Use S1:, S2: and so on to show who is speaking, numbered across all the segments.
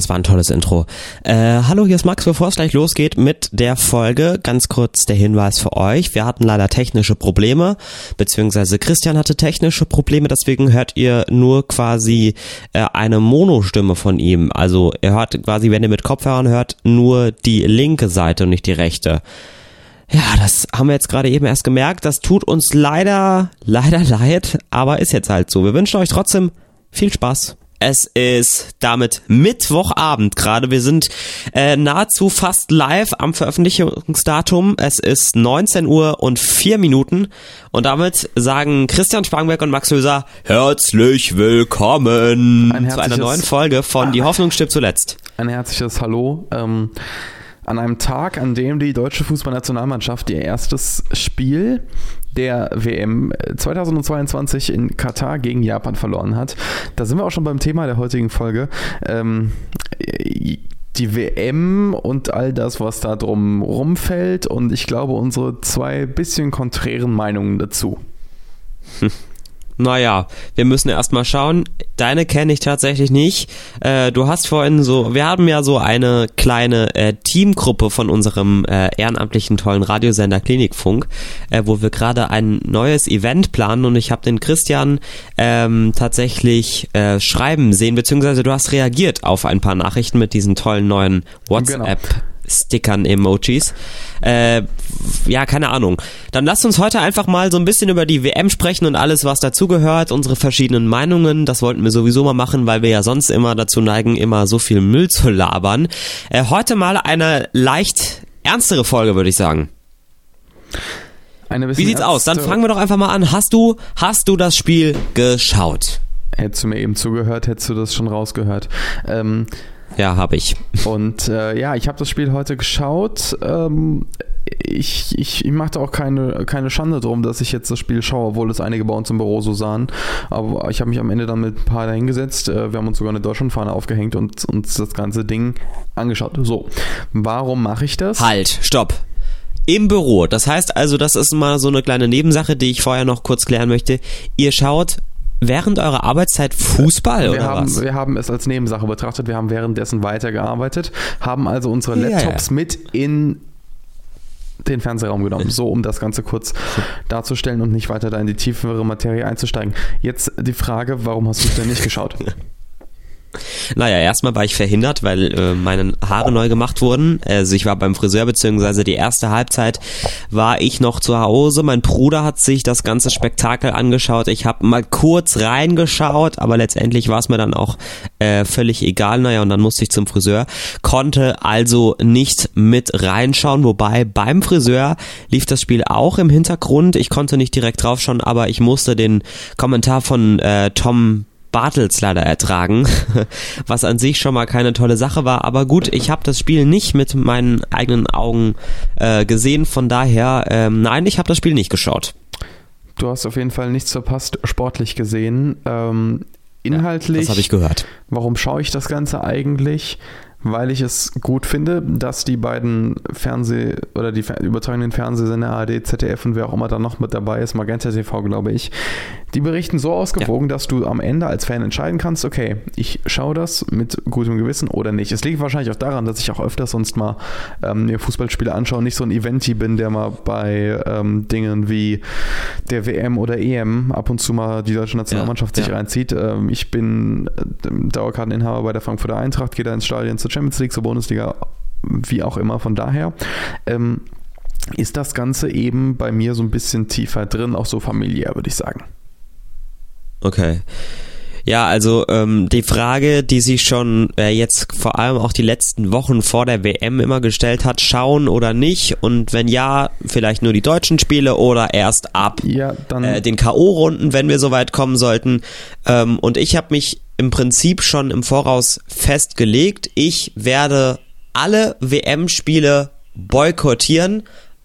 S1: Das war ein tolles Intro. Äh, hallo, hier ist Max. Bevor es gleich losgeht mit der Folge, ganz kurz der Hinweis für euch. Wir hatten leider technische Probleme, beziehungsweise Christian hatte technische Probleme, deswegen hört ihr nur quasi äh, eine Monostimme von ihm. Also ihr hört quasi, wenn ihr mit Kopfhörern hört, nur die linke Seite und nicht die rechte. Ja, das haben wir jetzt gerade eben erst gemerkt. Das tut uns leider, leider leid, aber ist jetzt halt so. Wir wünschen euch trotzdem viel Spaß es ist damit Mittwochabend gerade. Wir sind äh, nahezu fast live am Veröffentlichungsdatum. Es ist 19 Uhr und 4 Minuten. Und damit sagen Christian Spangberg und Max Höser herzlich willkommen ein zu einer neuen Folge von ah, Die Hoffnung stirbt zuletzt.
S2: Ein herzliches Hallo. Ähm, an einem Tag, an dem die deutsche Fußballnationalmannschaft ihr erstes Spiel der WM 2022 in Katar gegen Japan verloren hat. Da sind wir auch schon beim Thema der heutigen Folge. Ähm, die WM und all das, was da drum rumfällt und ich glaube unsere zwei bisschen konträren Meinungen dazu.
S1: Hm. Naja, wir müssen erstmal schauen. Deine kenne ich tatsächlich nicht. Äh, du hast vorhin so, wir haben ja so eine kleine äh, Teamgruppe von unserem äh, ehrenamtlichen tollen Radiosender Klinikfunk, äh, wo wir gerade ein neues Event planen und ich habe den Christian ähm, tatsächlich äh, schreiben sehen, beziehungsweise du hast reagiert auf ein paar Nachrichten mit diesen tollen neuen WhatsApp. Genau. Stickern, Emojis. Äh, ja, keine Ahnung. Dann lasst uns heute einfach mal so ein bisschen über die WM sprechen und alles, was dazugehört, unsere verschiedenen Meinungen. Das wollten wir sowieso mal machen, weil wir ja sonst immer dazu neigen, immer so viel Müll zu labern. Äh, heute mal eine leicht ernstere Folge, würde ich sagen. Wie sieht's aus? Dann fangen wir doch einfach mal an. Hast du, hast du das Spiel geschaut?
S2: Hättest du mir eben zugehört, hättest du das schon rausgehört. Ähm,
S1: ja, habe ich.
S2: Und äh, ja, ich habe das Spiel heute geschaut. Ähm, ich, ich, ich machte auch keine, keine Schande drum, dass ich jetzt das Spiel schaue, obwohl es einige bei uns im Büro so sahen. Aber ich habe mich am Ende dann mit ein paar dahingesetzt. Äh, wir haben uns sogar eine Deutschlandfahne aufgehängt und uns das ganze Ding angeschaut. So, warum mache ich das?
S1: Halt, stopp. Im Büro. Das heißt also, das ist mal so eine kleine Nebensache, die ich vorher noch kurz klären möchte. Ihr schaut während eurer Arbeitszeit Fußball
S2: wir
S1: oder
S2: haben,
S1: was?
S2: Wir haben es als Nebensache betrachtet. Wir haben währenddessen weitergearbeitet, haben also unsere Laptops ja, ja. mit in den Fernsehraum genommen, so um das Ganze kurz darzustellen und nicht weiter da in die tiefere Materie einzusteigen. Jetzt die Frage, warum hast du es denn nicht geschaut?
S1: Naja, erstmal war ich verhindert, weil äh, meine Haare neu gemacht wurden. Also ich war beim Friseur, beziehungsweise die erste Halbzeit war ich noch zu Hause. Mein Bruder hat sich das ganze Spektakel angeschaut. Ich habe mal kurz reingeschaut, aber letztendlich war es mir dann auch äh, völlig egal. Naja, und dann musste ich zum Friseur. Konnte also nicht mit reinschauen, wobei beim Friseur lief das Spiel auch im Hintergrund. Ich konnte nicht direkt draufschauen, aber ich musste den Kommentar von äh, Tom Bartels leider ertragen, was an sich schon mal keine tolle Sache war. Aber gut, ich habe das Spiel nicht mit meinen eigenen Augen äh, gesehen, von daher, ähm, nein, ich habe das Spiel nicht geschaut.
S2: Du hast auf jeden Fall nichts verpasst, sportlich gesehen. Ähm, inhaltlich. Ja,
S1: das habe ich gehört.
S2: Warum schaue ich das Ganze eigentlich? Weil ich es gut finde, dass die beiden Fernseh- oder die übertragenden Fernsehsender ARD, ZDF und wer auch immer da noch mit dabei ist, Magenta TV, glaube ich, die berichten so ausgewogen, ja. dass du am Ende als Fan entscheiden kannst, okay, ich schaue das mit gutem Gewissen oder nicht. Es liegt wahrscheinlich auch daran, dass ich auch öfter sonst mal ähm, mir Fußballspiele anschaue und nicht so ein Eventi bin, der mal bei ähm, Dingen wie der WM oder EM ab und zu mal die deutsche Nationalmannschaft ja, sich ja. reinzieht. Ähm, ich bin äh, Dauerkarteninhaber bei der Frankfurter Eintracht, gehe da ins Stadion zu Champions League, zur Bundesliga, wie auch immer. Von daher ähm, ist das Ganze eben bei mir so ein bisschen tiefer drin, auch so familiär, würde ich sagen.
S1: Okay. Ja, also ähm, die Frage, die sich schon äh, jetzt vor allem auch die letzten Wochen vor der WM immer gestellt hat, schauen oder nicht und wenn ja, vielleicht nur die deutschen Spiele oder erst ab ja, äh, den KO-Runden, wenn wir soweit kommen sollten. Ähm, und ich habe mich im Prinzip schon im Voraus festgelegt, ich werde alle WM-Spiele boykottieren,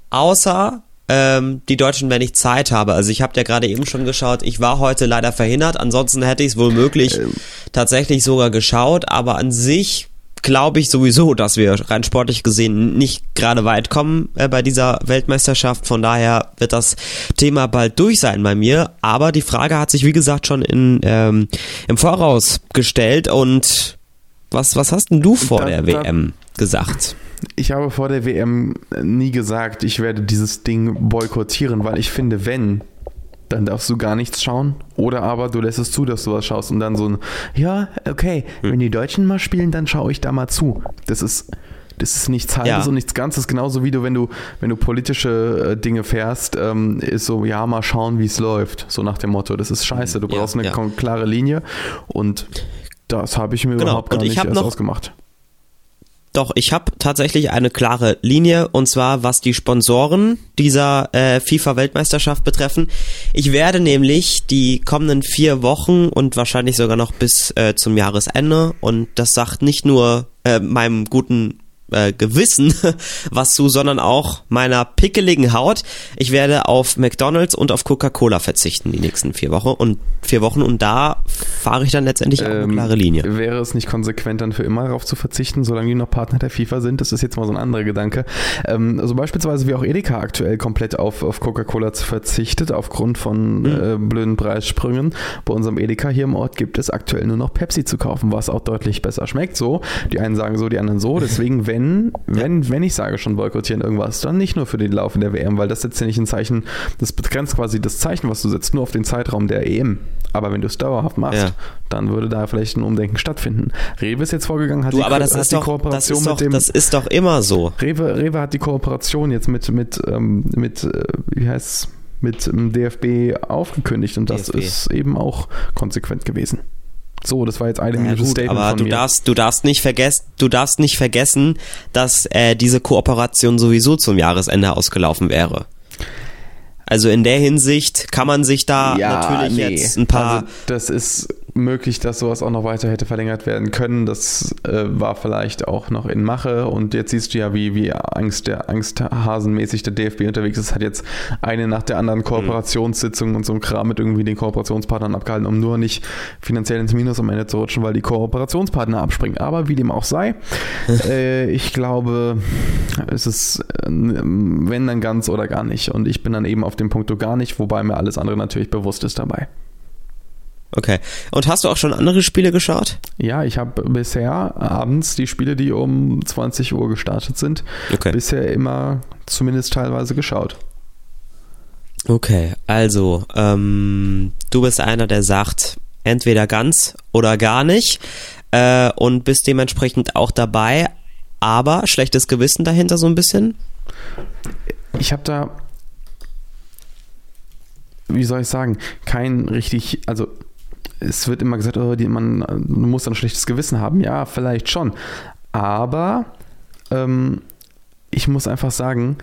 S1: außer ähm, die Deutschen, wenn ich Zeit habe. Also ich habe ja gerade eben schon geschaut, ich war heute leider verhindert, ansonsten hätte ich es wohl möglich ähm. tatsächlich sogar geschaut, aber an sich glaube ich sowieso, dass wir rein sportlich gesehen nicht gerade weit kommen äh, bei dieser Weltmeisterschaft. Von daher wird das Thema bald durch sein bei mir. Aber die Frage hat sich, wie gesagt, schon in, ähm, im Voraus gestellt und Was, was hast denn du vor
S2: Da-
S1: der
S2: da-
S1: WM gesagt?
S2: Ich habe vor der WM nie gesagt, ich werde dieses Ding boykottieren, weil ich finde, wenn, dann darfst du gar nichts schauen. Oder aber du lässt es zu, dass du was schaust und dann so ein, ja, okay,
S1: Hm.
S2: wenn die Deutschen mal spielen, dann schaue ich da mal zu. Das ist, das ist nichts Halbes
S1: Ja.
S2: und nichts Ganzes. Genauso wie du, wenn du, wenn du politische äh, Dinge fährst, ähm, ist so, ja, mal schauen, wie es läuft. So nach dem Motto. Das ist scheiße. Du
S1: Ja,
S2: brauchst eine
S1: ja.
S2: klare Linie und das habe ich mir
S1: Genau,
S2: überhaupt gar nicht erst
S1: noch-
S2: ausgemacht.
S1: Doch, ich habe tatsächlich eine klare Linie und zwar was die Sponsoren dieser äh, FIFA-Weltmeisterschaft betreffen. Ich werde nämlich die kommenden vier Wochen und wahrscheinlich sogar noch bis äh, zum Jahresende und das sagt nicht nur äh, meinem guten äh, Gewissen was zu, sondern auch meiner pickeligen Haut. Ich werde auf McDonald's und auf Coca-Cola verzichten die nächsten vier Wochen und vier Wochen und da fahre ich dann letztendlich auch eine
S2: Ähm,
S1: klare Linie.
S2: Wäre es nicht konsequent, dann für immer darauf zu verzichten, solange die noch Partner der FIFA sind? Das ist jetzt mal so ein anderer Gedanke. Ähm, also beispielsweise wie auch Edeka aktuell komplett auf, auf Coca-Cola verzichtet, aufgrund von
S1: Mhm.
S2: äh, blöden Preissprüngen. Bei unserem Edeka hier im Ort gibt es aktuell nur noch Pepsi zu kaufen, was auch deutlich besser schmeckt. So, die einen sagen so, die anderen so. Deswegen, wenn, wenn, wenn ich sage schon boykottieren irgendwas, dann nicht nur für den Lauf in der WM, weil das setzt ja nicht ein Zeichen, das begrenzt quasi das Zeichen, was du setzt, nur auf den Zeitraum der EM. Aber wenn du es dauerhaft machst,
S1: Ja.
S2: dann würde da vielleicht ein Umdenken stattfinden. Rewe ist jetzt vorgegangen, hat
S1: Du,
S2: die,
S1: aber das
S2: hat
S1: ist
S2: die
S1: doch, das
S2: Kooperation
S1: ist doch,
S2: mit dem
S1: das ist doch immer so.
S2: Rewe, Rewe hat die Kooperation jetzt mit mit ähm, mit äh, wie heißt mit dem DFB aufgekündigt und das
S1: DFB.
S2: ist eben auch konsequent gewesen. So, das war jetzt ein
S1: Ja, gut,
S2: Statement
S1: aber
S2: von
S1: du
S2: mir.
S1: darfst, du darfst nicht vergessen, du darfst nicht vergessen, dass äh, diese Kooperation sowieso zum Jahresende ausgelaufen wäre. Also in der Hinsicht kann man sich da natürlich jetzt ein paar.
S2: Also das ist möglich, dass sowas auch noch weiter hätte verlängert werden können. Das äh, war vielleicht auch noch in Mache. Und jetzt siehst du ja, wie, wie Angst, der Angsthasenmäßig der DFB unterwegs ist. Hat jetzt eine nach der anderen Kooperationssitzung und so ein Kram mit irgendwie den Kooperationspartnern abgehalten, um nur nicht finanziell ins Minus am Ende zu rutschen, weil die Kooperationspartner abspringen. Aber wie dem auch sei, äh, ich glaube, es ist, äh, wenn dann ganz oder gar nicht. Und ich bin dann eben auf dem Punkt gar nicht, wobei mir alles andere natürlich bewusst ist dabei.
S1: Okay. Und hast du auch schon andere Spiele geschaut?
S2: Ja, ich habe bisher abends die Spiele, die um 20 Uhr gestartet sind,
S1: Okay.
S2: bisher immer zumindest teilweise geschaut.
S1: Okay, also, ähm, du bist einer, der sagt, entweder ganz oder gar nicht äh, und bist dementsprechend auch dabei, aber schlechtes Gewissen dahinter so ein bisschen?
S2: Ich habe da, wie soll ich sagen, kein richtig, also es wird immer gesagt, oh, die, man, du musst ein schlechtes Gewissen haben. Ja, vielleicht schon. Aber ähm, ich muss einfach sagen,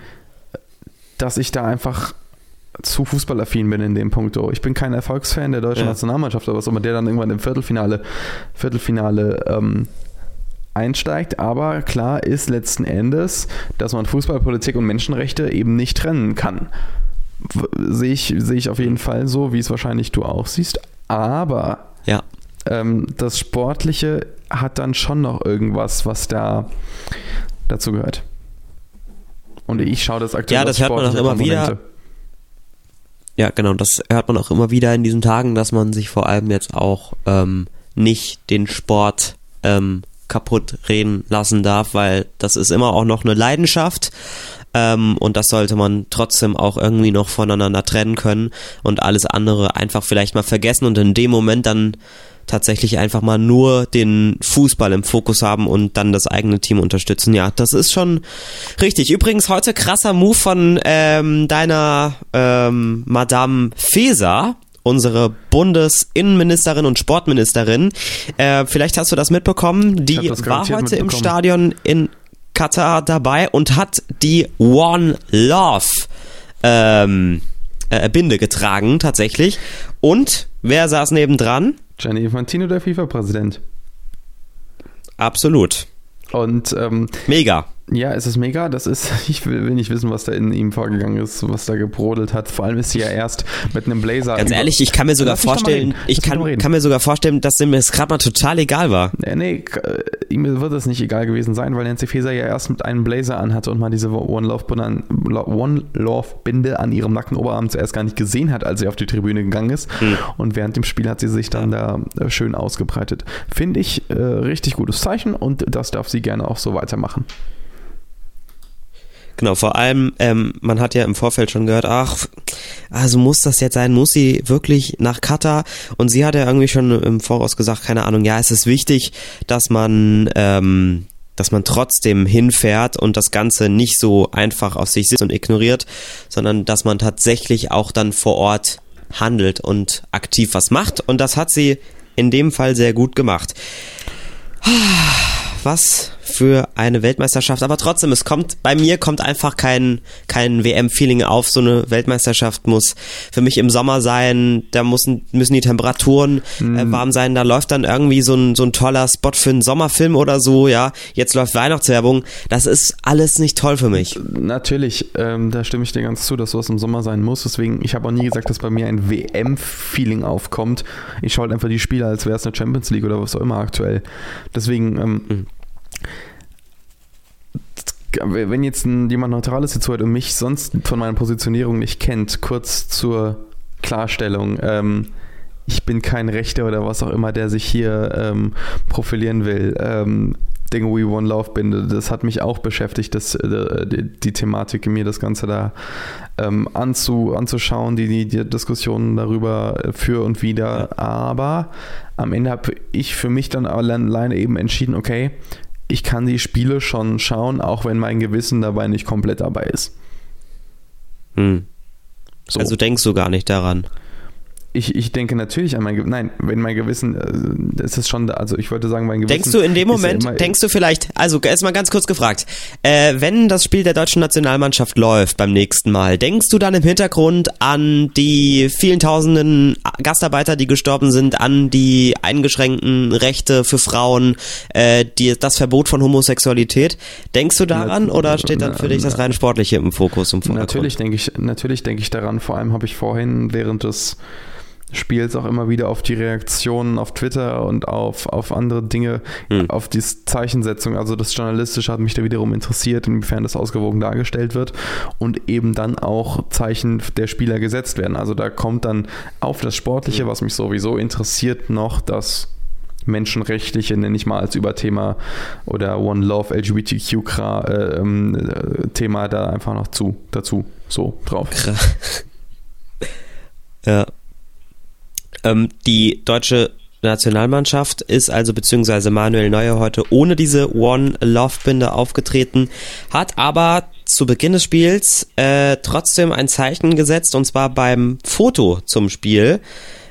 S2: dass ich da einfach zu fußballaffin bin in dem Punkt. Ich bin kein Erfolgsfan der deutschen
S1: Ja.
S2: Nationalmannschaft oder was immer, der dann irgendwann im Viertelfinale, Viertelfinale ähm, einsteigt. Aber klar ist letzten Endes, dass man Fußballpolitik und Menschenrechte eben nicht trennen kann. Sehe ich, sehe ich auf jeden Fall so, wie es wahrscheinlich du auch siehst. Aber
S1: Ja.
S2: ähm, das Sportliche hat dann schon noch irgendwas, was da dazu gehört. Und ich schaue das aktuell
S1: Ja, das hört man auch immer wieder. Ja, genau, das hört man auch immer wieder in diesen Tagen, dass man sich vor allem jetzt auch ähm, nicht den Sport ähm, kaputt reden lassen darf, weil das ist immer auch noch eine Leidenschaft ähm, und das sollte man trotzdem auch irgendwie noch voneinander trennen können und alles andere einfach vielleicht mal vergessen und in dem Moment dann tatsächlich einfach mal nur den Fußball im Fokus haben und dann das eigene Team unterstützen. Ja, das ist schon richtig. Übrigens heute krasser Move von ähm, deiner ähm, Madame Feser, unsere Bundesinnenministerin und Sportministerin. Äh, vielleicht hast du das mitbekommen. Die
S2: das
S1: war heute im. Stadion in Katar dabei und hat die One Love ähm, äh, Binde getragen tatsächlich. Und wer saß nebendran?
S2: Gianni Infantino, der FIFA-Präsident.
S1: Absolut.
S2: Und ähm,
S1: Mega.
S2: Ja, es ist mega. Das ist, ich will, will, nicht wissen, was da in ihm vorgegangen ist, was da gebrodelt hat. Vor allem ist sie ja erst mit einem Blazer.
S1: Ganz ehrlich, ich kann mir sogar vorstellen, ich kann, kann, mir sogar vorstellen, dass ihm es gerade mal total egal war.
S2: Nee, nee, ihm wird es nicht egal gewesen sein, weil Nancy Faeser ja erst mit einem Blazer anhatte und mal diese One Love Binde an, One Love Binde an ihrem nackten Oberarm zuerst gar nicht gesehen hat, als sie auf die Tribüne gegangen ist. Hm. Und während dem Spiel hat sie sich dann da äh, schön ausgebreitet. Finde ich äh, richtig gutes Zeichen und das darf sie gerne auch so weitermachen.
S1: Genau, vor allem, ähm, man hat ja im Vorfeld schon gehört, ach, also muss das jetzt sein, muss sie wirklich nach Katar? Und sie hat ja irgendwie schon im Voraus gesagt, keine Ahnung, ja, es ist wichtig, dass man, ähm, dass man trotzdem hinfährt und das Ganze nicht so einfach aus sich sitzt und ignoriert, sondern dass man tatsächlich auch dann vor Ort handelt und aktiv was macht. Und das hat sie in dem Fall sehr gut gemacht. Was für eine Weltmeisterschaft. Aber trotzdem, es kommt, bei mir kommt einfach kein, kein WM-Feeling auf. So eine Weltmeisterschaft muss für mich im Sommer sein. Da müssen, müssen die Temperaturen mhm. äh, warm sein. Da läuft dann irgendwie so ein, so ein toller Spot für einen Sommerfilm oder so. Ja, jetzt läuft Weihnachtswerbung. Das ist alles nicht toll für mich.
S2: Natürlich, ähm, da stimme ich dir ganz zu, dass sowas im Sommer sein muss. Deswegen, ich habe auch nie gesagt, dass bei mir ein WM-Feeling aufkommt. Ich schaue halt einfach die Spiele, als wäre es eine Champions League oder was auch immer aktuell. Deswegen, ähm, mhm wenn jetzt jemand Neutrales hier zuhört und mich sonst von meiner Positionierung nicht kennt, kurz zur Klarstellung. Ähm, ich bin kein Rechter oder was auch immer, der sich hier ähm, profilieren will. Ähm, Dinge We One Love Binde, das hat mich auch beschäftigt, das, äh, die, die, Thematik, mir das Ganze da ähm, anzu, anzuschauen, die, die, die, Diskussionen darüber äh, für und wieder. Aber am Ende habe ich für mich dann alleine eben entschieden, okay, ich kann die Spiele schon schauen, auch wenn mein Gewissen dabei nicht komplett dabei ist.
S1: Hm. So. Also denkst du gar nicht daran?
S2: Ich, ich denke natürlich an mein Gewissen. Nein, wenn mein Gewissen, äh, ist es schon, also ich wollte sagen, mein Gewissen.
S1: Denkst du in dem Moment, ja denkst du vielleicht, also erstmal ganz kurz gefragt, äh, wenn das Spiel der deutschen Nationalmannschaft läuft beim nächsten Mal, denkst du dann im Hintergrund an die vielen tausenden Gastarbeiter, die gestorben sind, an die eingeschränkten Rechte für Frauen, äh, die, das Verbot von Homosexualität? Denkst du daran na, oder steht dann für na, dich das rein Sportliche im Fokus? Im
S2: natürlich denke ich, natürlich denke ich daran. Vor allem habe ich vorhin während des spielst auch immer wieder auf die Reaktionen auf Twitter und auf, auf andere Dinge, hm. auf die Zeichensetzung. Also das Journalistische hat mich da wiederum interessiert, inwiefern das ausgewogen dargestellt wird und eben dann auch Zeichen der Spieler gesetzt werden. Also da kommt dann auf das Sportliche, hm. was mich sowieso interessiert, noch das menschenrechtliche, nenne ich mal als Überthema oder One Love LGBTQ-Thema äh, ähm, da einfach noch zu, dazu so drauf.
S1: Ja. Ähm, die deutsche Nationalmannschaft ist also beziehungsweise Manuel Neuer heute ohne diese One Love Binde aufgetreten, hat aber zu Beginn des Spiels äh, trotzdem ein Zeichen gesetzt und zwar beim Foto zum Spiel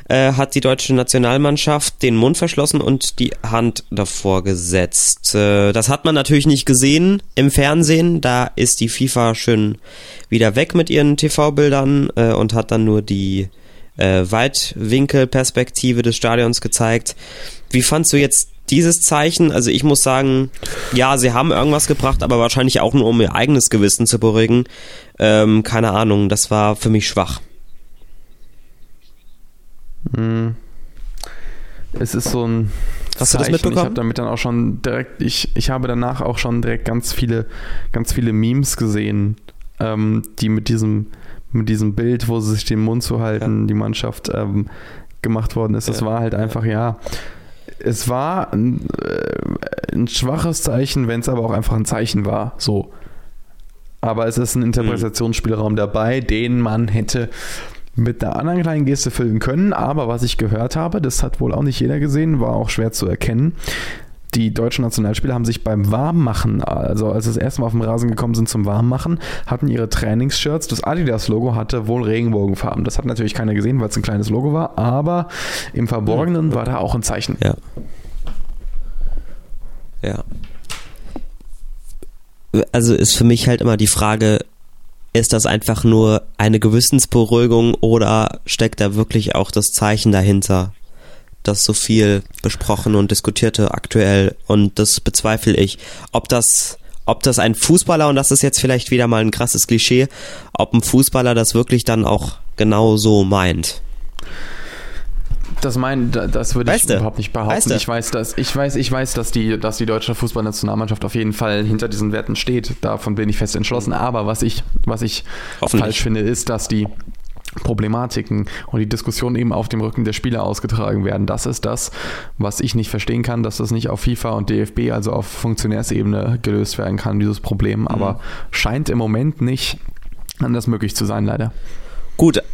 S1: äh, hat die deutsche Nationalmannschaft den Mund verschlossen und die Hand davor gesetzt. Äh, das hat man natürlich nicht gesehen im Fernsehen, da ist die FIFA schön wieder weg mit ihren TV-Bildern äh, und hat dann nur die äh, Weitwinkelperspektive des Stadions gezeigt. Wie fandst du jetzt dieses Zeichen? Also ich muss sagen, ja, sie haben irgendwas gebracht, aber wahrscheinlich auch nur, um ihr eigenes Gewissen zu beruhigen. Ähm, keine Ahnung, das war für mich schwach.
S2: Hm. Es ist so ein
S1: Hast Zeichen. du das mitbekommen? Ich
S2: habe damit dann auch schon direkt, ich, ich habe danach auch schon direkt ganz viele, ganz viele Memes gesehen, ähm, die mit diesem mit diesem Bild, wo sie sich den Mund zu halten, ja. die Mannschaft ähm, gemacht worden ist. Das ja. war halt einfach, ja, es war ein, äh, ein schwaches Zeichen, wenn es aber auch einfach ein Zeichen war. So. Aber es ist ein Interpretationsspielraum dabei, den man hätte mit einer anderen kleinen Geste füllen können. Aber was ich gehört habe, das hat wohl auch nicht jeder gesehen, war auch schwer zu erkennen die deutschen Nationalspieler haben sich beim Warmmachen, also als sie das erste Mal auf den Rasen gekommen sind zum Warmmachen, hatten ihre Trainingsshirts, das Adidas-Logo hatte wohl Regenbogenfarben. Das hat natürlich keiner gesehen, weil es ein kleines Logo war, aber im Verborgenen war da auch ein Zeichen.
S1: Ja. Ja. Also ist für mich halt immer die Frage, ist das einfach nur eine Gewissensberuhigung oder steckt da wirklich auch das Zeichen dahinter? Das so viel besprochen und diskutierte aktuell und das bezweifle ich. Ob das, ob das ein Fußballer, und das ist jetzt vielleicht wieder mal ein krasses Klischee, ob ein Fußballer das wirklich dann auch genau so meint.
S2: Das mein, das würde ich
S1: Weißt du?
S2: überhaupt nicht behaupten.
S1: Weißt du?
S2: Ich weiß, dass ich weiß, ich weiß, dass die, dass die deutsche Fußballnationalmannschaft auf jeden Fall hinter diesen Werten steht. Davon bin ich fest entschlossen. Aber was ich, was ich falsch finde, ist, dass die Problematiken und die Diskussion eben auf dem Rücken der Spieler ausgetragen werden. Das ist das, was ich nicht verstehen kann, dass das nicht auf FIFA und DFB, also auf Funktionärsebene gelöst werden kann, dieses Problem. Aber scheint im Moment nicht anders möglich zu sein, leider.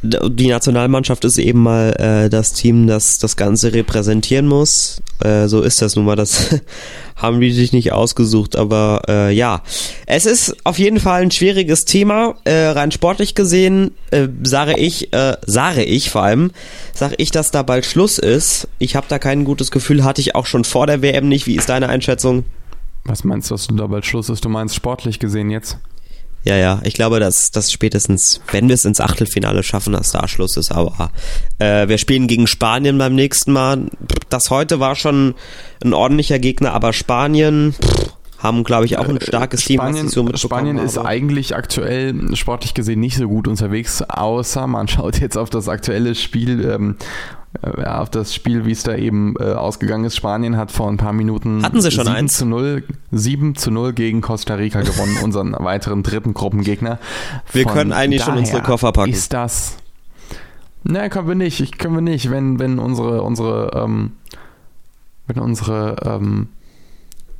S1: Die Nationalmannschaft ist eben mal äh, das Team, das das Ganze repräsentieren muss. Äh, so ist das nun mal. Das haben die sich nicht ausgesucht, aber äh, ja. Es ist auf jeden Fall ein schwieriges Thema. Äh, rein sportlich gesehen äh, sage ich, äh, sage ich vor allem, sage ich, dass da bald Schluss ist. Ich habe da kein gutes Gefühl, hatte ich auch schon vor der WM nicht. Wie ist deine Einschätzung?
S2: Was meinst du, dass da bald Schluss ist? Du meinst sportlich gesehen jetzt?
S1: Ja, ja, ich glaube, dass das spätestens, wenn wir es ins Achtelfinale schaffen, dass da Schluss ist. Aber äh, wir spielen gegen Spanien beim nächsten Mal. Das heute war schon ein ordentlicher Gegner, aber Spanien pff, haben, glaube ich, auch ein starkes Team. was
S2: Äh, Spanien,
S1: ich so mitbekommen
S2: Spanien ist
S1: habe.
S2: eigentlich aktuell sportlich gesehen nicht so gut unterwegs, außer man schaut jetzt auf das aktuelle Spiel, ähm, äh, auf das Spiel, wie es da eben äh, ausgegangen ist. Spanien hat vor ein paar Minuten
S1: Hatten sie schon
S2: 7
S1: eins?
S2: zu 0, 7 zu 0 gegen Costa Rica gewonnen, unseren weiteren dritten Gruppengegner.
S1: Wir können eigentlich schon unsere Koffer packen.
S2: Ist das. Nein, können wir nicht. Ich, können wir nicht, wenn, wenn unsere, unsere, ähm, wenn unsere ähm,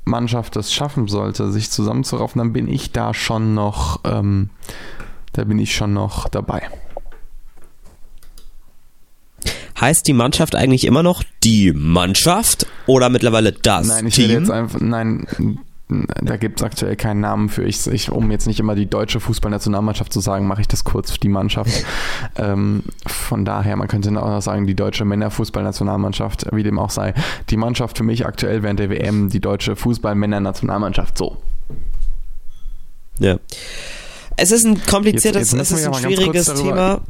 S2: Mannschaft es schaffen sollte, sich zusammenzuraufen, dann bin ich da schon noch, ähm, da bin ich schon noch dabei.
S1: Heißt die Mannschaft eigentlich immer noch die Mannschaft oder mittlerweile das
S2: Nein, ich will
S1: Team?
S2: jetzt einfach, nein, da gibt es aktuell keinen Namen für. Ich, ich, um jetzt nicht immer die deutsche Fußballnationalmannschaft zu sagen, mache ich das kurz, die Mannschaft. ähm, von daher, man könnte auch noch sagen, die deutsche Männerfußballnationalmannschaft, wie dem auch sei. Die Mannschaft für mich aktuell während der WM, die deutsche Fußballmännernationalmannschaft. So.
S1: Ja. Es ist ein kompliziertes,
S2: Jetzt- jetzt
S1: es ist ein schwieriges Thema.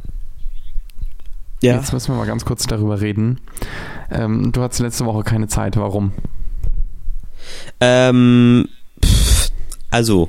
S1: Ja.
S2: Jetzt müssen wir mal ganz kurz darüber reden. Ähm, du hattest letzte Woche keine Zeit. Warum?
S1: Ähm, pff, also,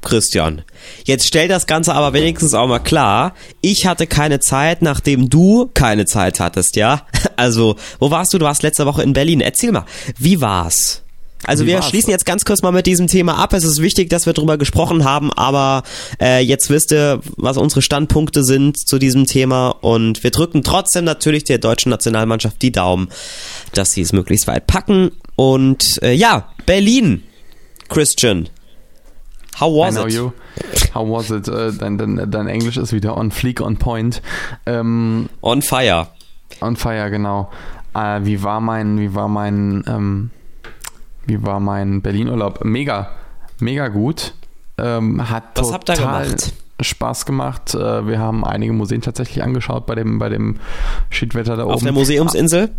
S1: Christian, jetzt stell das Ganze aber wenigstens auch mal klar. Ich hatte keine Zeit, nachdem du keine Zeit hattest, ja? Also, wo warst du? Du warst letzte Woche in Berlin. Erzähl mal, wie war's? Also
S2: Wie
S1: wir
S2: war's?
S1: schließen jetzt ganz kurz mal mit diesem Thema ab. Es ist wichtig, dass wir drüber gesprochen haben, aber äh, jetzt wisst ihr, was unsere Standpunkte sind zu diesem Thema und wir drücken trotzdem natürlich der deutschen Nationalmannschaft die Daumen, dass sie es möglichst weit packen. Und äh, ja, Berlin, Christian. How was it?
S2: you. How was it? Äh, dein, dein, dein Englisch ist wieder on fleek, on point. Ähm,
S1: On fire.
S2: on fire, genau. Äh, wie war mein, wie war mein, ähm, wie war mein Berlin-Urlaub? Mega, mega gut. Ähm, hat
S1: Was habt ihr
S2: total
S1: gemacht?
S2: Spaß gemacht. Äh, wir haben einige Museen tatsächlich angeschaut bei dem, bei dem Schiedwetter da oben.
S1: Auf der Museumsinsel?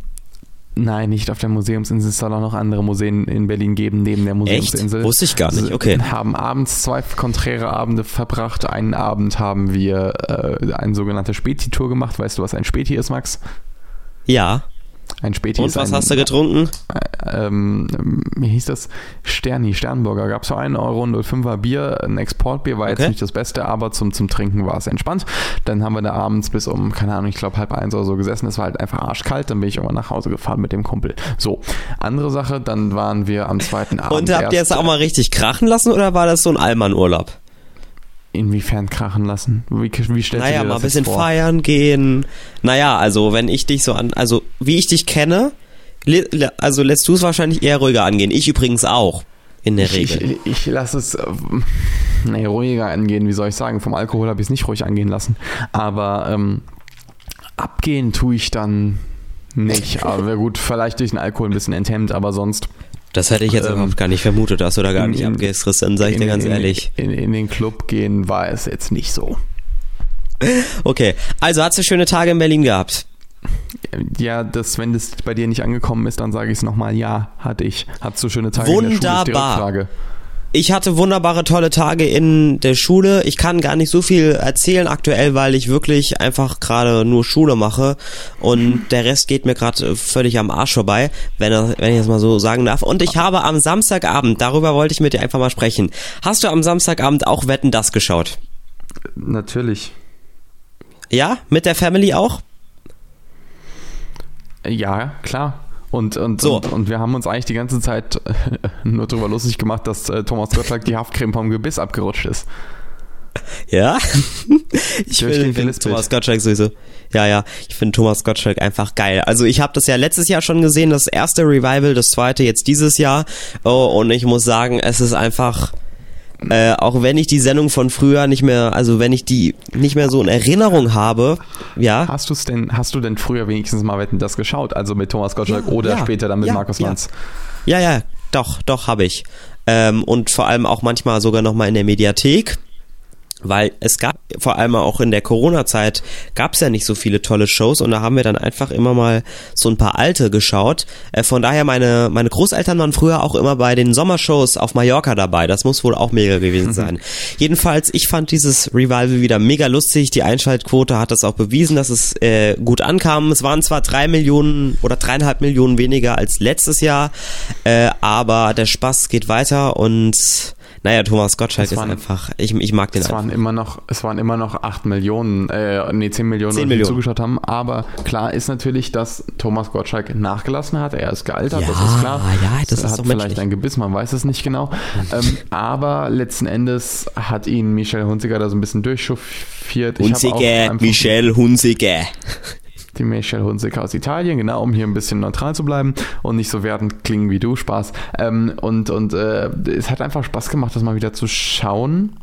S2: Nein, nicht auf der Museumsinsel. Es soll auch noch andere Museen in Berlin geben, neben der
S1: Echt?
S2: Museumsinsel.
S1: Wusste ich gar nicht. Okay.
S2: Wir haben abends zwei konträre Abende verbracht. Einen Abend haben wir äh, eine sogenannte Späti-Tour gemacht. Weißt du, was ein Späti ist, Max?
S1: Ja.
S2: Ein Späti
S1: Und was
S2: ein,
S1: hast du getrunken?
S2: ähm, wie hieß das? Sterni, Sternburger. Gab es für 1 Euro 05er Bier, ein Exportbier, war
S1: Okay.
S2: jetzt nicht das Beste, aber zum, zum Trinken war es entspannt. Dann haben wir da abends bis um, keine Ahnung, ich glaube halb eins oder so gesessen. Es war halt einfach arschkalt, dann bin ich irgendwann nach Hause gefahren mit dem Kumpel. So, andere Sache, dann waren wir am zweiten Abend.
S1: Und habt ihr es auch mal richtig krachen lassen oder war das so ein Allmann-Urlaub?
S2: Inwiefern krachen lassen? Wie, wie stellst
S1: Naja,
S2: du dir
S1: mal
S2: das
S1: ein bisschen
S2: vor?
S1: feiern gehen. Naja, also wenn ich dich so an, also wie ich dich kenne, also lässt du es wahrscheinlich eher ruhiger angehen. Ich übrigens auch, in der
S2: Ich,
S1: Regel.
S2: ich, ich lasse es äh, nee, ruhiger angehen, wie soll ich sagen? Vom Alkohol habe ich es nicht ruhig angehen lassen. Aber ähm, abgehen tue ich dann nicht. Aber gut, vielleicht durch den Alkohol ein bisschen enthemmt, aber sonst.
S1: Das hätte ich jetzt
S2: ähm,
S1: überhaupt gar nicht vermutet, dass du da gar
S2: in-
S1: nicht abgehst, Christian, sag ich dir
S2: in-
S1: ganz
S2: in,
S1: ehrlich.
S2: In, den Club gehen war es jetzt nicht so.
S1: Okay, also hast du schöne Tage in Berlin gehabt?
S2: Ja, das, wenn das bei dir nicht angekommen ist, dann sage ich es nochmal. Ja, hatte ich. Hattest du schöne Tage in der Schule?
S1: Wunderbar. Ich hatte wunderbare, tolle Tage in der Schule. Ich kann gar nicht so viel erzählen aktuell, weil ich wirklich einfach gerade nur Schule mache und der Rest geht mir gerade völlig am Arsch vorbei, wenn, wenn ich das mal so sagen darf. Und ich habe am Samstagabend, darüber wollte ich mit dir einfach mal sprechen. Hast du am Samstagabend auch Wetten das geschaut?
S2: Natürlich.
S1: Ja, mit der Family auch?
S2: Ja, klar. Und, und,
S1: So.
S2: und, und wir haben uns eigentlich die ganze Zeit äh, nur darüber lustig gemacht, dass äh, Thomas Gottschalk die Haftcreme vom Gebiss abgerutscht ist.
S1: Ja. ich finde. Thomas Gottschalk sowieso. Ja, ja. Ich finde Thomas Gottschalk einfach geil. Also ich habe das ja letztes Jahr schon gesehen, das erste Revival, das zweite jetzt dieses Jahr. Oh, und ich muss sagen, es ist einfach. Äh, auch wenn ich die Sendung von früher nicht mehr, also wenn ich die nicht mehr so in Erinnerung habe, ja.
S2: Hast, du's denn, hast du denn früher wenigstens mal Wetten das geschaut? Also mit Thomas Gottschalk
S1: Ja,
S2: oder
S1: ja,
S2: später dann mit
S1: ja,
S2: Markus. Lanz?
S1: Ja, ja, doch, doch, habe ich. Ähm, und vor allem auch manchmal sogar nochmal in der Mediathek. Weil es gab, vor allem auch in der Corona-Zeit, gab es ja nicht so viele tolle Shows und da haben wir dann einfach immer mal so ein paar alte geschaut. Äh, von daher, meine, meine Großeltern waren früher auch immer bei den Sommershows auf Mallorca dabei. Das muss wohl auch mega gewesen sein. Jedenfalls, ich fand dieses Revival wieder mega lustig. Die Einschaltquote hat das auch bewiesen, dass es äh, gut ankam. Es waren zwar drei Millionen oder dreieinhalb Millionen weniger als letztes Jahr, äh, aber der Spaß geht weiter und naja, Thomas Gottschalk
S2: Es
S1: ist
S2: waren-
S1: einfach, ich, ich mag den
S2: Es
S1: einfach.
S2: waren immer noch, es waren immer noch 8 Millionen, äh, nee, 10 Millionen,
S1: 10
S2: die
S1: Millionen.
S2: zugeschaut haben. Aber klar ist natürlich, dass Thomas Gottschalk nachgelassen hat. Er ist gealtert,
S1: Ja,
S2: das ist klar.
S1: ja, das
S2: Er
S1: ist
S2: hat
S1: doch
S2: vielleicht
S1: menschlich.
S2: ein Gebiss, man weiß es nicht genau. ähm, aber letzten Endes hat ihn Michel Hunziker da so ein bisschen durchchauffiert. Auch
S1: Hunziker, Michel Hunziker.
S2: Die Michelle Hunziker aus Italien, genau, um hier ein bisschen neutral zu bleiben und nicht so wertend klingen wie du, Spaß. Ähm, und und äh, es hat einfach Spaß gemacht, das mal wieder zu schauen.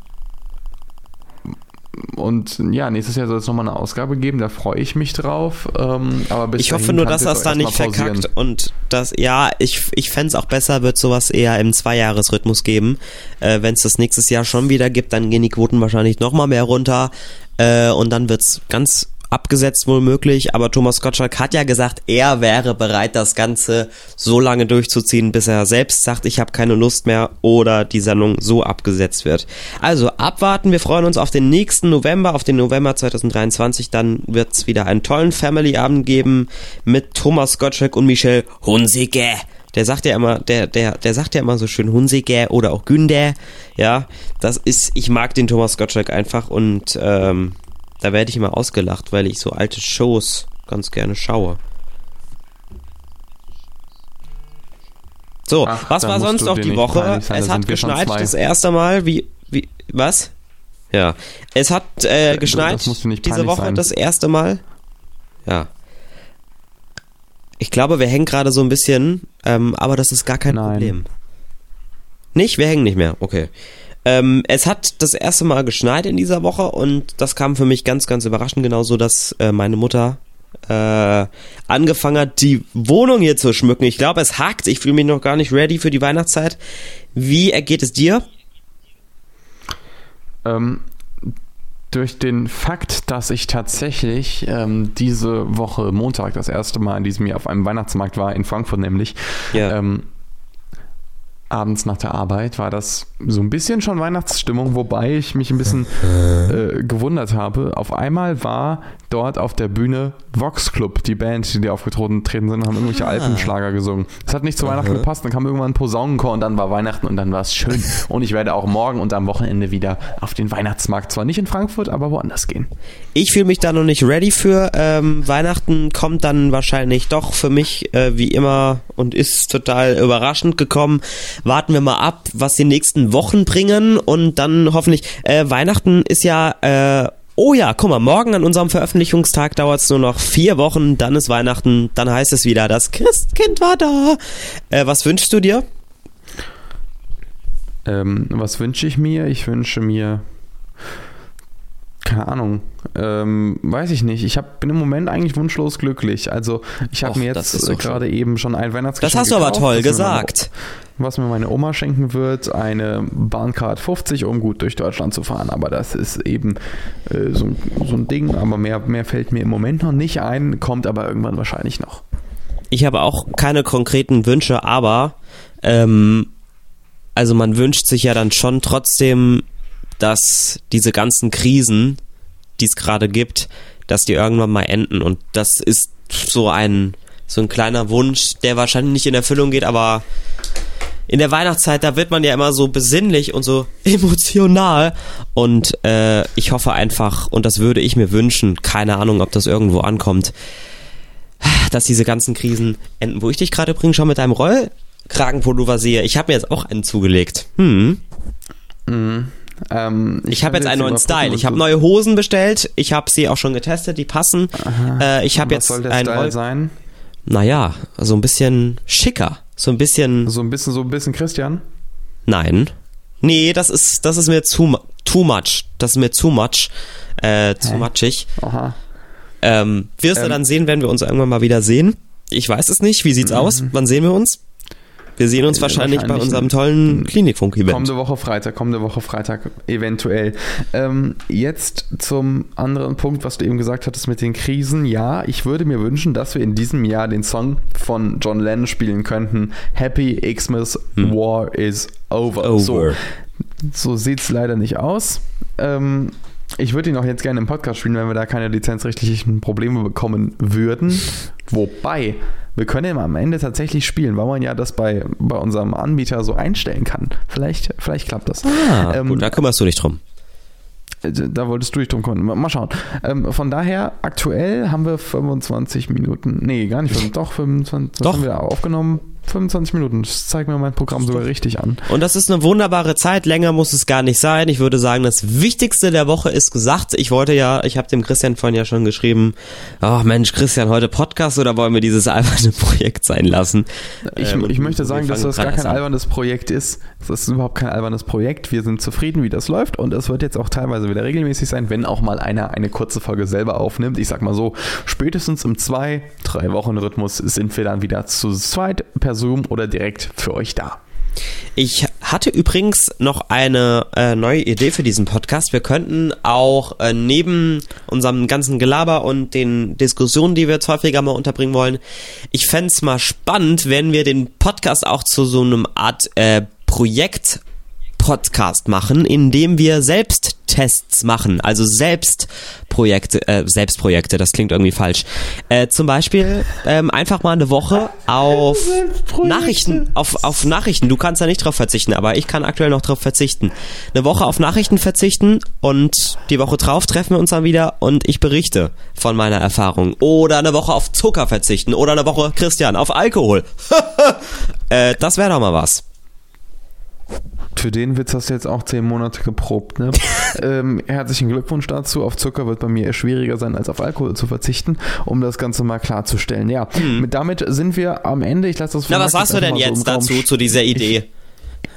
S2: Und ja, nächstes Jahr soll es nochmal eine Ausgabe geben, da freue ich mich drauf. Ähm, aber bis
S1: Ich hoffe nur, dass das da nicht verkackt und das, ja, ich, ich fänd's auch besser, wird sowas eher im Zweijahresrhythmus geben. Äh, Wenn es das nächstes Jahr schon wieder gibt, dann gehen die Quoten wahrscheinlich nochmal mehr runter äh, und dann wird's ganz abgesetzt wohl möglich, aber Thomas Gottschalk hat ja gesagt, er wäre bereit, das Ganze so lange durchzuziehen, bis er selbst sagt, ich habe keine Lust mehr oder die Sendung so abgesetzt wird. Also abwarten, wir freuen uns auf den nächsten November, auf den November 2023, dann wird's wieder einen tollen Family-Abend geben mit Thomas Gottschalk und Michelle Hunziker. Der sagt ja immer, der, der, der sagt ja immer so schön Hunziker oder auch Günder. Ja, das ist, ich mag den Thomas Gottschalk einfach und ähm, da werde ich immer ausgelacht, weil ich so alte Shows ganz gerne schaue. So,
S2: Ach,
S1: was war sonst noch die Woche? es hat geschneit das erste Mal. Wie, wie, was? Ja. Es hat äh,
S2: Du,
S1: geschneit diese Woche
S2: sein.
S1: das erste Mal. Ja. Ich glaube, wir hängen gerade so ein bisschen, ähm, aber das ist gar kein
S2: Nein.
S1: Problem. Nicht? Wir hängen nicht mehr. Okay. Ähm, es hat das erste Mal geschneit in dieser Woche und das kam für mich ganz, ganz überraschend, genauso, dass äh, meine Mutter äh, angefangen hat, die Wohnung hier zu schmücken. Ich glaube, es hakt. Ich fühle mich noch gar nicht ready für die Weihnachtszeit. Wie ergeht es dir?
S2: Ähm, durch den Fakt, dass ich tatsächlich ähm, diese Woche Montag das erste Mal in diesem Jahr auf einem Weihnachtsmarkt war, in Frankfurt nämlich,
S1: Ja.
S2: ähm, abends nach der Arbeit war das so ein bisschen schon Weihnachtsstimmung, wobei ich mich ein bisschen äh, gewundert habe. Auf einmal war dort auf der Bühne Vox Club, die Band, die da aufgetreten treten sind, haben irgendwelche
S1: Ah.
S2: Alpenschlager gesungen. Das hat nicht zu Weihnachten gepasst, dann kam irgendwann ein Posaunenchor und dann war Weihnachten und dann war es schön. Und ich werde auch morgen und am Wochenende wieder auf den Weihnachtsmarkt, zwar nicht in Frankfurt, aber woanders gehen.
S1: Ich fühle mich da noch nicht ready für. Ähm, Weihnachten kommt dann wahrscheinlich doch für mich äh, wie immer und ist total überraschend gekommen. Warten wir mal ab, was die nächsten Wochen bringen und dann hoffentlich. Äh, Weihnachten ist ja. Äh, Oh ja, guck mal, morgen an unserem Veröffentlichungstag dauert es nur noch vier Wochen, dann ist Weihnachten, dann heißt es wieder, das Christkind war da. Äh, was wünschst du dir?
S2: Ähm, was wünsche ich mir? Ich wünsche mir. Keine Ahnung. Ähm, weiß ich nicht. Ich hab, bin im Moment eigentlich wunschlos glücklich. Also, ich habe mir jetzt äh, gerade eben schon ein Weihnachtsgeschenk
S1: Das hast du aber
S2: gekauft,
S1: toll
S2: was mir
S1: gesagt.
S2: Meine, was mir meine Oma schenken wird. Eine Bahncard 50, um gut durch Deutschland zu fahren. Aber das ist eben äh, so, ein- so ein Ding. Aber mehr, mehr fällt mir im Moment noch nicht ein. Kommt aber irgendwann wahrscheinlich noch.
S1: Ich habe auch keine konkreten Wünsche, aber ähm, also man wünscht sich ja dann schon trotzdem, dass diese ganzen Krisen, die es gerade gibt, dass die irgendwann mal enden. Und das ist so ein, so ein kleiner Wunsch, der wahrscheinlich nicht in Erfüllung geht, aber in der Weihnachtszeit, da wird man ja immer so besinnlich und so emotional. Und äh, ich hoffe einfach, und das würde ich mir wünschen, keine Ahnung, ob das irgendwo ankommt, dass diese ganzen Krisen enden. Wo ich dich gerade übrigens schon mit deinem Rollkragenpullover sehe, ich habe mir jetzt auch einen zugelegt. Hm.
S2: Mhm. Ähm,
S1: Ich, habe jetzt einen neuen Style. Ich habe neue Hosen bestellt. Ich habe sie auch schon getestet. Die passen. Äh, ich habe jetzt
S2: soll der
S1: einen
S2: Style
S1: Roll
S2: sein?
S1: Naja, so ein bisschen schicker. So ein bisschen.
S2: So ein bisschen, so ein bisschen Christian?
S1: Nein. Nee, das ist, das ist mir zu, too much. Das ist mir zu much. Äh, zu
S2: Hä?
S1: matschig.
S2: Aha.
S1: Ähm, wirst du
S2: Ähm.
S1: dann sehen, wenn wir uns irgendwann mal wieder sehen? Ich weiß es nicht. Wie sieht's aus? Wann sehen wir uns? Wir sehen uns
S2: Äh,
S1: wahrscheinlich, bei
S2: wahrscheinlich
S1: unserem tollen Klinikfunk-Event.
S2: Kommende Woche Freitag, kommende Woche Freitag, eventuell. Ähm, jetzt zum anderen Punkt, was du eben gesagt hattest mit den Krisen. Ja, ich würde mir wünschen, dass wir in diesem Jahr den Song von John Lennon spielen könnten. Happy Xmas War is over.
S1: Over.
S2: So, so sieht es leider nicht aus. Ähm, ich würde ihn auch jetzt gerne im Podcast spielen, wenn wir da keine lizenzrechtlichen Probleme bekommen würden. Wobei, wir können ihn am Ende tatsächlich spielen, weil man ja das bei, bei unserem Anbieter so einstellen kann. Vielleicht, vielleicht klappt das.
S1: Ah,
S2: Ähm,
S1: gut, da kümmerst du dich drum.
S2: Äh, Da wolltest du dich drum kümmern. Mal schauen. Ähm, von daher, aktuell haben wir 25 Minuten. Nee, gar nicht. 25, Doch, 25. Was
S1: Doch.
S2: haben wir aufgenommen? 25 Minuten. Das zeigt mir mein Programm sogar richtig an.
S1: Und das ist eine wunderbare Zeit. Länger muss es gar nicht sein. Ich würde sagen, das Wichtigste der Woche ist gesagt. Ich wollte ja, ich habe dem Christian vorhin ja schon geschrieben, ach Mensch, Christian, heute Podcast oder wollen wir dieses alberne Projekt sein lassen?
S2: Ich,
S1: Ähm,
S2: ich möchte sagen, dass das gar kein albernes Projekt ist. Das ist überhaupt kein albernes Projekt. Wir sind zufrieden, wie das läuft und es wird jetzt auch teilweise wieder regelmäßig sein, wenn auch mal einer eine kurze Folge selber aufnimmt. Ich sag mal so, spätestens im zwei, drei Wochen Rhythmus sind wir dann wieder zu zweit per Zoom oder direkt für euch da.
S1: Ich hatte übrigens noch eine äh, neue Idee für diesen Podcast. Wir könnten auch äh, neben unserem ganzen Gelaber und den Diskussionen, die wir jetzt häufiger mal unterbringen wollen, ich fänd's mal spannend, wenn wir den Podcast auch zu so einem Art äh, Projekt Podcast machen, in dem wir Selbsttests machen, also Selbstprojekte, äh, Selbstprojekte, das klingt irgendwie falsch. Äh, zum Beispiel ähm, einfach mal eine Woche auf Nachrichten, auf, auf Nachrichten. Du kannst da nicht drauf verzichten, aber ich kann aktuell noch drauf verzichten. Eine Woche auf Nachrichten verzichten und die Woche drauf treffen wir uns dann wieder und ich berichte von meiner Erfahrung. Oder eine Woche auf Zucker verzichten oder eine Woche, Christian, auf Alkohol. äh, das wäre doch mal was.
S2: Für den Witz hast du jetzt auch zehn Monate geprobt, ne? ähm, herzlichen Glückwunsch dazu. Auf Zucker wird bei mir eher schwieriger sein, als auf Alkohol zu verzichten, um das Ganze mal klarzustellen. Ja, mit, damit sind wir am Ende. Ich lasse das.
S1: Na, was sagst du denn
S2: so
S1: jetzt
S2: Raum
S1: dazu, zu dieser Idee?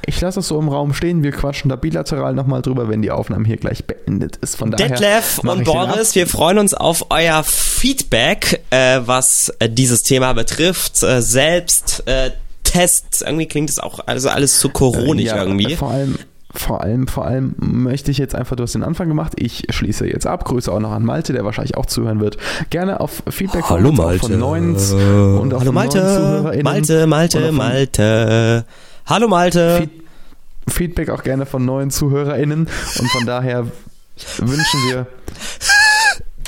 S2: Ich lasse das so im Raum stehen. Wir quatschen da bilateral nochmal drüber, wenn die Aufnahme hier gleich beendet ist. Von daher.
S1: Detlef und
S2: ich
S1: Boris, wir freuen uns auf euer Feedback, äh, was äh, dieses Thema betrifft. Äh, selbst äh, Tests, irgendwie klingt es auch also alles zu coronig
S2: Ja,
S1: irgendwie.
S2: Vor allem, vor allem, vor allem möchte ich jetzt einfach, du hast den Anfang gemacht. Ich schließe jetzt ab. Grüße auch noch an Malte, der wahrscheinlich auch zuhören wird. Gerne auf Feedback von, uns, auch von neuen und auch
S1: Hallo
S2: von neuen
S1: Malte,
S2: ZuhörerInnen.
S1: Malte, Malte,
S2: von-
S1: Malte. Hallo Malte.
S2: Feed Feedback auch gerne von neuen ZuhörerInnen. Und von daher wünschen wir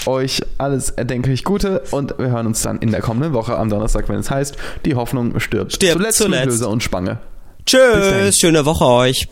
S2: euch alles erdenklich Gute und wir hören uns dann in der kommenden Woche am Donnerstag, wenn es heißt, die Hoffnung stirbt.
S1: Stirbt
S2: zuletzt,
S1: zuletzt.
S2: Löser und Spange.
S1: Tschüss, schöne Woche euch.